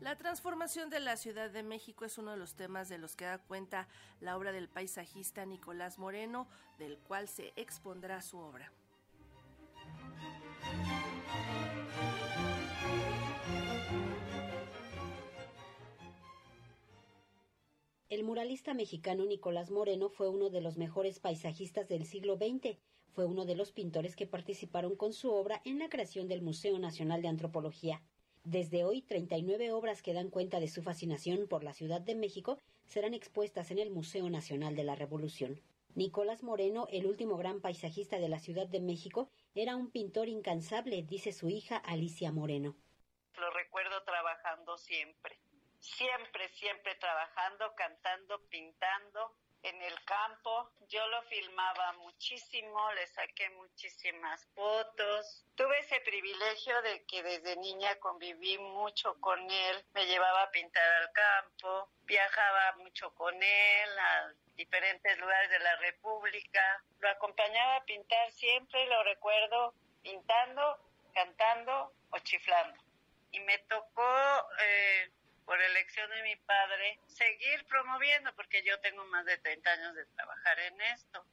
La transformación de la Ciudad de México es uno de los temas de los que da cuenta la obra del paisajista Nicolás Moreno, del cual se expondrá su obra. El muralista mexicano Nicolás Moreno fue uno de los mejores paisajistas del siglo XX. Fue uno de los pintores que participaron con su obra en la creación del Museo Nacional de Antropología. Desde hoy, 39 obras que dan cuenta de su fascinación por la Ciudad de México serán expuestas en el Museo Nacional de la Revolución. Nicolás Moreno, el último gran paisajista de la Ciudad de México, era un pintor incansable, dice su hija Alicia Moreno. Lo recuerdo trabajando siempre, siempre, siempre trabajando, cantando, pintando, en el campo. Yo lo filmaba muchísimo, le saqué muchísimas fotos. Tuve ese privilegio de que desde niña conviví mucho con él. Me llevaba a pintar al campo, viajaba mucho con él a diferentes lugares de la República. Lo acompañaba a pintar siempre, lo recuerdo pintando, cantando o chiflando. Y me tocó eh, por elección de mi padre, seguir promoviendo, porque yo tengo más de 30 años de trabajar en esto.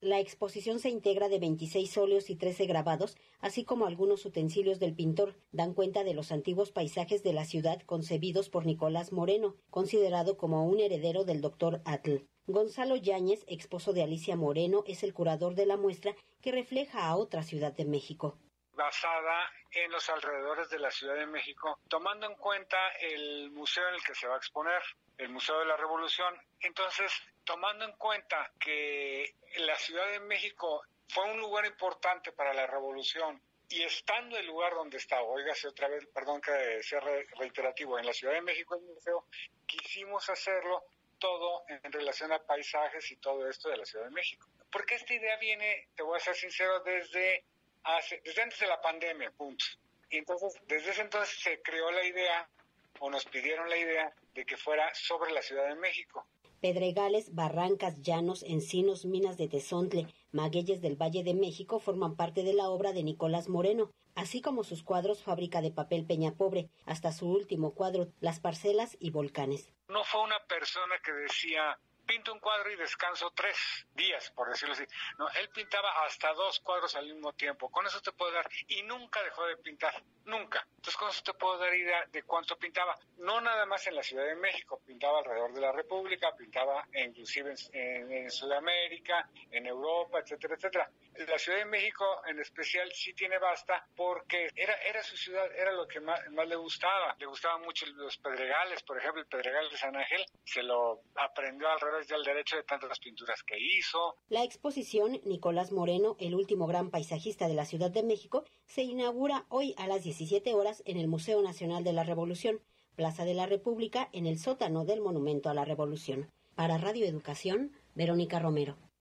La exposición se integra de 26 óleos y 13 grabados, así como algunos utensilios del pintor. Dan cuenta de los antiguos paisajes de la ciudad concebidos por Nicolás Moreno, considerado como un heredero del doctor Atl. Gonzalo Yáñez, esposo de Alicia Moreno, es el curador de la muestra que refleja a otra ciudad de México basada en los alrededores de la Ciudad de México, tomando en cuenta el museo en el que se va a exponer, el Museo de la Revolución. Entonces, tomando en cuenta que la Ciudad de México fue un lugar importante para la Revolución y estando el lugar donde está, oígase otra vez, perdón que sea reiterativo, en la Ciudad de México el museo, quisimos hacerlo todo en relación a paisajes y todo esto de la Ciudad de México. Porque esta idea viene, te voy a ser sincero, desde desde antes de la pandemia, punto. Y entonces, desde ese entonces se creó la idea, o nos pidieron la idea, de que fuera sobre la Ciudad de México. Pedregales, barrancas, llanos, encinos, minas de Tezontle, magueyes del Valle de México forman parte de la obra de Nicolás Moreno, así como sus cuadros Fábrica de Papel Peña Pobre, hasta su último cuadro, Las Parcelas y Volcanes. No fue una persona que decía, pinto un cuadro y descanso tres días, por decirlo así. No, él pintaba hasta dos cuadros al mismo tiempo. Con eso te puedo dar. Y nunca dejó de pintar. Nunca. Entonces con eso te puedo dar idea de cuánto pintaba. No nada más en la Ciudad de México. Pintaba alrededor de la República, pintaba inclusive en, Sudamérica, en Europa, etcétera, etcétera. La Ciudad de México en especial sí tiene basta porque era, era su ciudad, era lo que más, más le gustaba. Le gustaban mucho los pedregales, por ejemplo, el pedregal de San Ángel. Se lo aprendió alrededor derecho de tantas pinturas que hizo. La exposición Nicolás Moreno, el último gran paisajista de la Ciudad de México, se inaugura hoy a las 17 horas en el Museo Nacional de la Revolución, Plaza de la República, en el sótano del Monumento a la Revolución. Para Radio Educación, Verónica Romero.